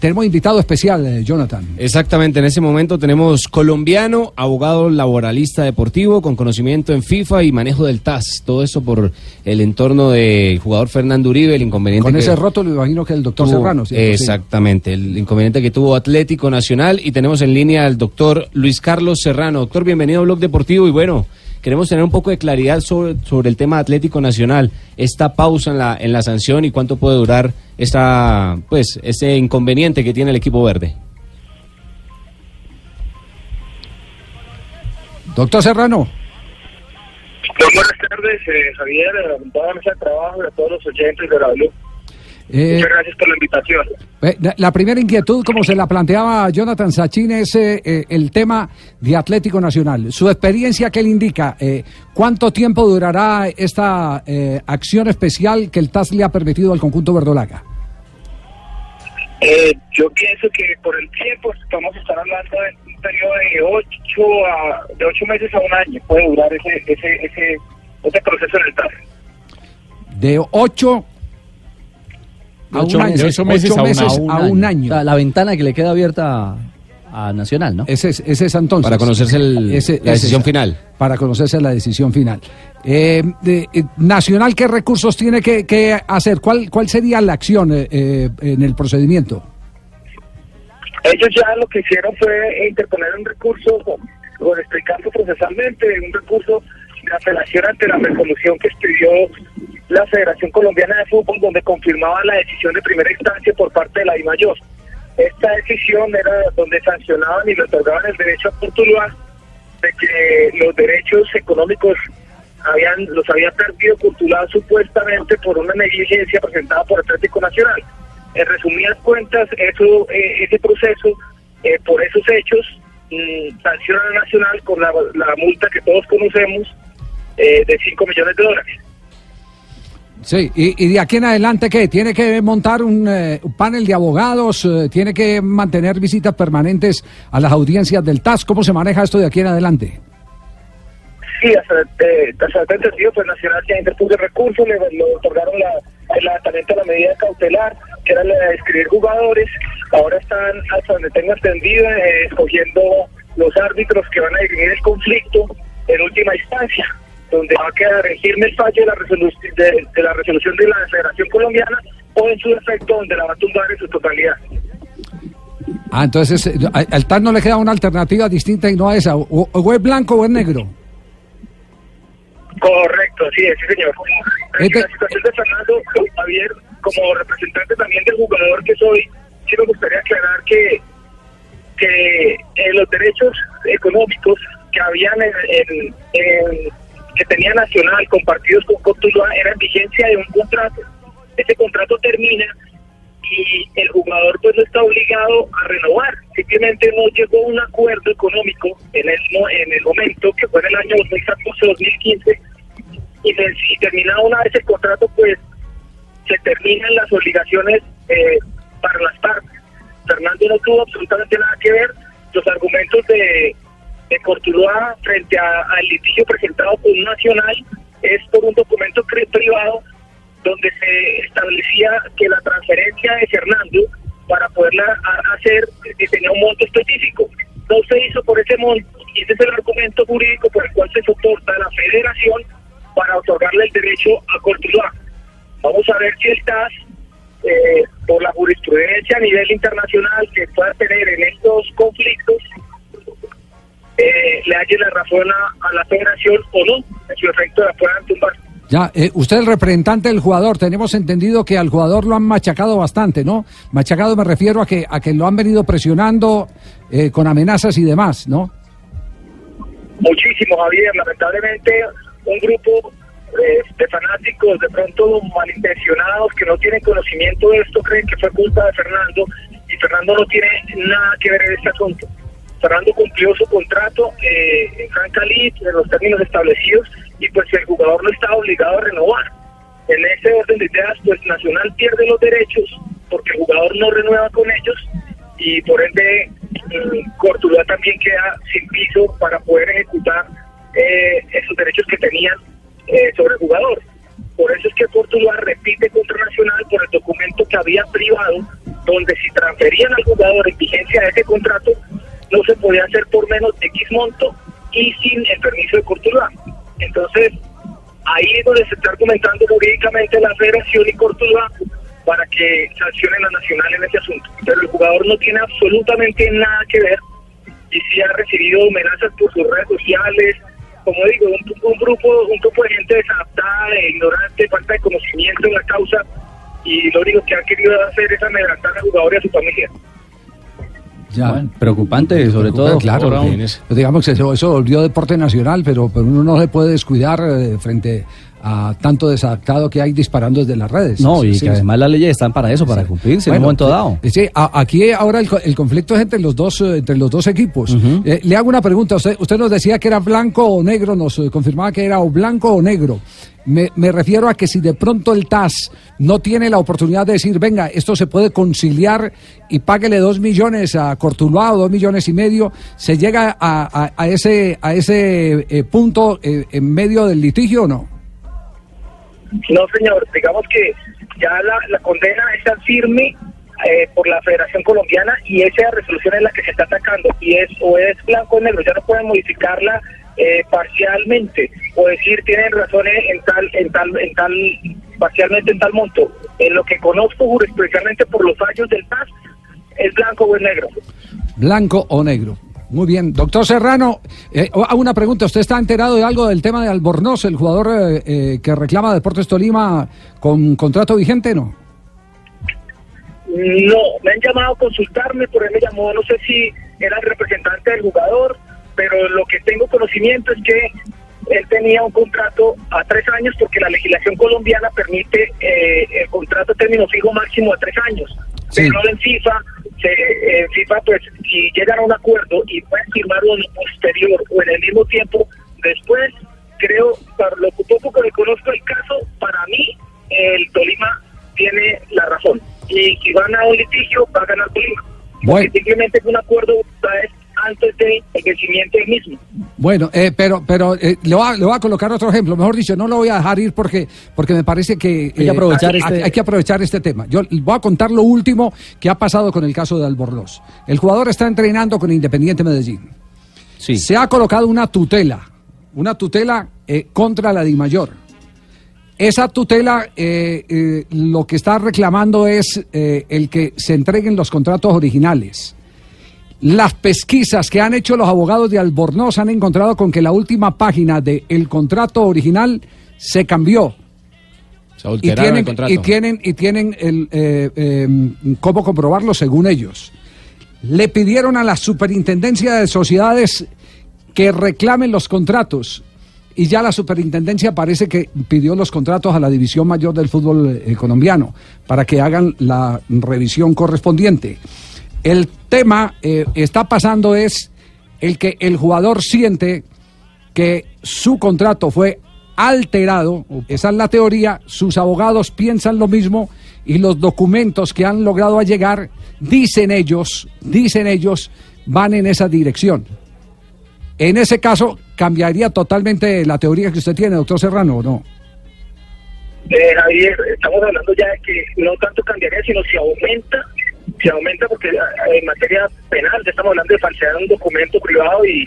tenemos invitado especial, eh, Jonathan. Exactamente, en ese momento tenemos colombiano, abogado laboralista deportivo con conocimiento en FIFA y manejo del TAS. Todo eso por el entorno del jugador Fernando Uribe, el inconveniente. Con ese roto, lo imagino que el doctor Serrano. Exactamente, el inconveniente que tuvo Atlético Nacional. Y tenemos en línea al doctor Luis Carlos Serrano. Doctor, bienvenido a Blog Deportivo y bueno. Queremos tener un poco de claridad sobre, sobre el tema Atlético Nacional, esta pausa en la, en la sanción y cuánto puede durar esta, pues, ese inconveniente que tiene el equipo verde. Doctor Serrano. Buenas tardes, eh, Javier, a toda la mesa de trabajo y a todos los oyentes de la eh, Muchas gracias por la invitación. Eh, la primera inquietud, como se la planteaba Jonathan Sachin, es eh, el tema de Atlético Nacional. Su experiencia, ¿qué le indica? ¿Cuánto tiempo durará esta acción especial que el TAS le ha permitido al conjunto verdolaga? yo pienso que por el tiempo estamos estar hablando de un periodo de ocho, a, de ocho meses a un año. Puede durar ese, ese, ese, ese proceso en el TAS. De ocho a un año, ocho meses, a, un año. la ventana que le queda abierta a Nacional, ¿no? Ese es, ese es entonces. Para conocerse la decisión final. Para conocerse la decisión final. Eh, de, eh, Nacional, ¿qué recursos tiene que, hacer? ¿Cuál, ¿Cuál sería la acción eh, en el procedimiento? Ellos ya lo que hicieron fue interponer un recurso, o explicando procesalmente, un recurso de apelación ante la resolución que expidió la Federación Colombiana de Fútbol, donde confirmaba la decisión de primera instancia por parte de la I mayor. Esta decisión era donde sancionaban y le otorgaban el derecho a Portugal de que los derechos económicos habían los había perdido Portugal supuestamente por una negligencia presentada por Atlético Nacional. En resumidas cuentas, eso eh, ese proceso, eh, por esos hechos, mm, sanciona a Nacional con la, multa que todos conocemos eh, de 5 millones de dólares. Sí, y, de aquí en adelante, ¿qué? ¿Tiene que montar un, eh, panel de abogados? Eh, ¿Tiene que mantener visitas permanentes a las audiencias del TAS? ¿Cómo se maneja esto de aquí en adelante? Sí, hasta, eh, hasta el entendido, pues Nacional ya interpuso recursos, le, le otorgaron la, el a la medida cautelar, que era la de escribir jugadores. Ahora están, hasta donde tengo entendido, eh, escogiendo los árbitros que van a dirimir el conflicto en última instancia donde va a quedar en firme el fallo de la, resolución de, la resolución de la Federación Colombiana o en su defecto donde la va a tumbar en su totalidad. Ah, entonces eh, al TAN no le queda una alternativa distinta y no a esa, o, es blanco o es negro. Correcto, sí, sí señor. Este... La situación de Fernando Javier, como representante también del jugador que soy, sí me gustaría aclarar que, que eh, los derechos económicos que habían en, en que tenía Nacional compartidos con Cotuluá era en vigencia de un contrato. Ese contrato termina y el jugador pues no está obligado a renovar, simplemente no llegó a un acuerdo económico en el, en el momento, que fue en el año 2014-2015, y, y terminado una vez el contrato pues se terminan las obligaciones eh, para las partes. Fernando no tuvo absolutamente nada que ver, los argumentos de de Cortuluá frente al litigio presentado por un nacional es por un documento privado donde se establecía que la transferencia de Fernando para poderla hacer tenía un monto específico. No se hizo por ese monto y ese es el argumento jurídico por el cual se soporta la federación para otorgarle el derecho a Cortuluá. Vamos a ver si el TAS, eh, por la jurisprudencia a nivel internacional que pueda tener en estos conflictos, eh, le halle la razón a, la federación o no, en su efecto la puedan tumbar. Ya, eh, usted es el representante del jugador, tenemos entendido que al jugador lo han machacado bastante, ¿no? Machacado me refiero a que a que lo han venido presionando eh, con amenazas y demás, ¿no? Muchísimo, Javier. Lamentablemente, un grupo de fanáticos de pronto malintencionados que no tienen conocimiento de esto creen que fue culpa de Fernando y Fernando no tiene nada que ver en este asunto. Fernando cumplió su contrato eh, en Franca en los términos establecidos y pues el jugador no está obligado a renovar. En ese orden de ideas, pues Nacional pierde los derechos porque el jugador no renueva con ellos y por ende eh, también queda sin piso para poder ejecutar eh, esos derechos que tenían eh, sobre el jugador. Por eso es que Portugal repite contra Nacional por el documento que había privado, donde si transferían al jugador en vigencia de ese contrato, no se podía hacer por menos de X monto y sin el permiso de Portugal. Entonces, ahí es donde se está argumentando jurídicamente la Federación y Portugal para que sancionen a Nacional en ese asunto. Pero el jugador no tiene absolutamente nada que ver y sí ha recibido amenazas por sus redes sociales, como digo, un, grupo un grupo de gente desadaptada, ignorante, falta de conocimiento en la causa y lo único que ha querido hacer es amedrentar al jugador y a su familia. Ya. preocupante, sobre todo. Claro, digamos que eso, eso volvió deporte nacional, pero, pero uno no se puede descuidar eh, frente a tanto desadaptado que hay disparando desde las redes. No, y que además las leyes están para eso, para cumplirse en un momento dado. Sí, aquí ahora el, conflicto es entre los dos, eh, entre los dos equipos. Eh, le hago una pregunta, usted, usted nos decía que era blanco o negro, nos eh, confirmaba que era o blanco o negro. Me, me, refiero a que si de pronto el TAS no tiene la oportunidad de decir, venga, esto se puede conciliar y páguele dos millones a Cortuluá o dos millones y medio, ¿se llega a, a, ese, a ese punto en medio del litigio o no? No, señor, digamos que ya la, condena está firme eh, por la Federación Colombiana y esa resolución es la que se está atacando y es o es blanco o negro, ya no pueden modificarla eh, parcialmente o decir tienen razones en tal, en tal, en tal, parcialmente en tal monto. En lo que conozco jurisprudicialmente por los fallos del PAS es blanco o es negro. Blanco o negro. Muy bien, doctor Serrano, eh, una pregunta, ¿usted está enterado de algo del tema de Albornoz, el jugador eh, eh, que reclama Deportes Tolima con contrato vigente, no? No, me han llamado a consultarme, por él me llamó, no sé si era el representante del jugador, pero lo que tengo conocimiento es que él tenía un contrato a tres años porque la legislación colombiana permite eh, el contrato término fijo máximo a tres años, pero en FIFA se, FIFA, pues, si llegan a un acuerdo y pueden firmarlo en posterior o en el mismo tiempo, después, creo, para lo poco que conozco el caso, para mí, el Tolima tiene la razón. Y si van a un litigio, va a ganar Tolima. Bueno. Simplemente es un acuerdo mismo. Bueno, eh, pero pero eh, le, voy a, le, voy a, colocar otro ejemplo. Mejor dicho, no lo voy a dejar ir porque porque me parece que hay, que eh, aprovechar este... hay, que aprovechar este tema. Yo voy a contar lo último que ha pasado con el caso de Albornoz. El jugador está entrenando con Independiente Medellín. Sí. Se ha colocado una tutela, una tutela contra la DIMAYOR. Esa tutela lo que está reclamando es el que se entreguen los contratos originales las pesquisas que han hecho los abogados de Albornoz han encontrado con que la última página del contrato original se cambió. y tienen, el contrato. y tienen y tienen el eh, em, cómo comprobarlo según ellos. Le pidieron a la superintendencia de sociedades que reclamen los contratos y ya la superintendencia parece que pidió los contratos a la división mayor del fútbol eh, colombiano para que hagan la revisión correspondiente. El tema eh, está pasando es el que el jugador siente que su contrato fue alterado, esa es la teoría, sus abogados piensan lo mismo y los documentos que han logrado llegar, dicen ellos, dicen ellos, van en esa dirección. En ese caso, ¿cambiaría totalmente la teoría que usted tiene, doctor Serrano, o no? Eh, Javier, estamos hablando ya de que no tanto cambiaría, sino si aumenta se aumenta porque eh, en materia penal estamos hablando de falsear un documento privado y,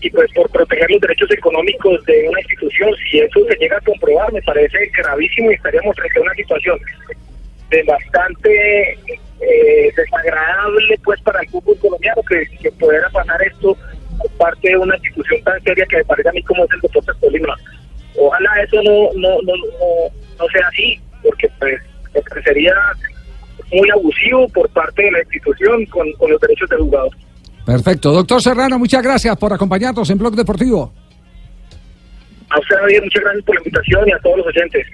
y pues por proteger los derechos económicos de una institución, si eso se llega a comprobar me parece gravísimo y estaríamos frente a una situación de bastante eh, desagradable pues para el fútbol colombiano que, pudiera pasar esto por parte de una institución tan seria que me parece a mí como es el Deportes Tolima. Ojalá eso no, no, no, no, no sea así, porque pues parecería muy abusivo por parte de la institución con, los derechos del jugador. Perfecto. Doctor Serrano, muchas gracias por acompañarnos en Blog Deportivo. A usted, Javier, muchas gracias por la invitación y a todos los oyentes.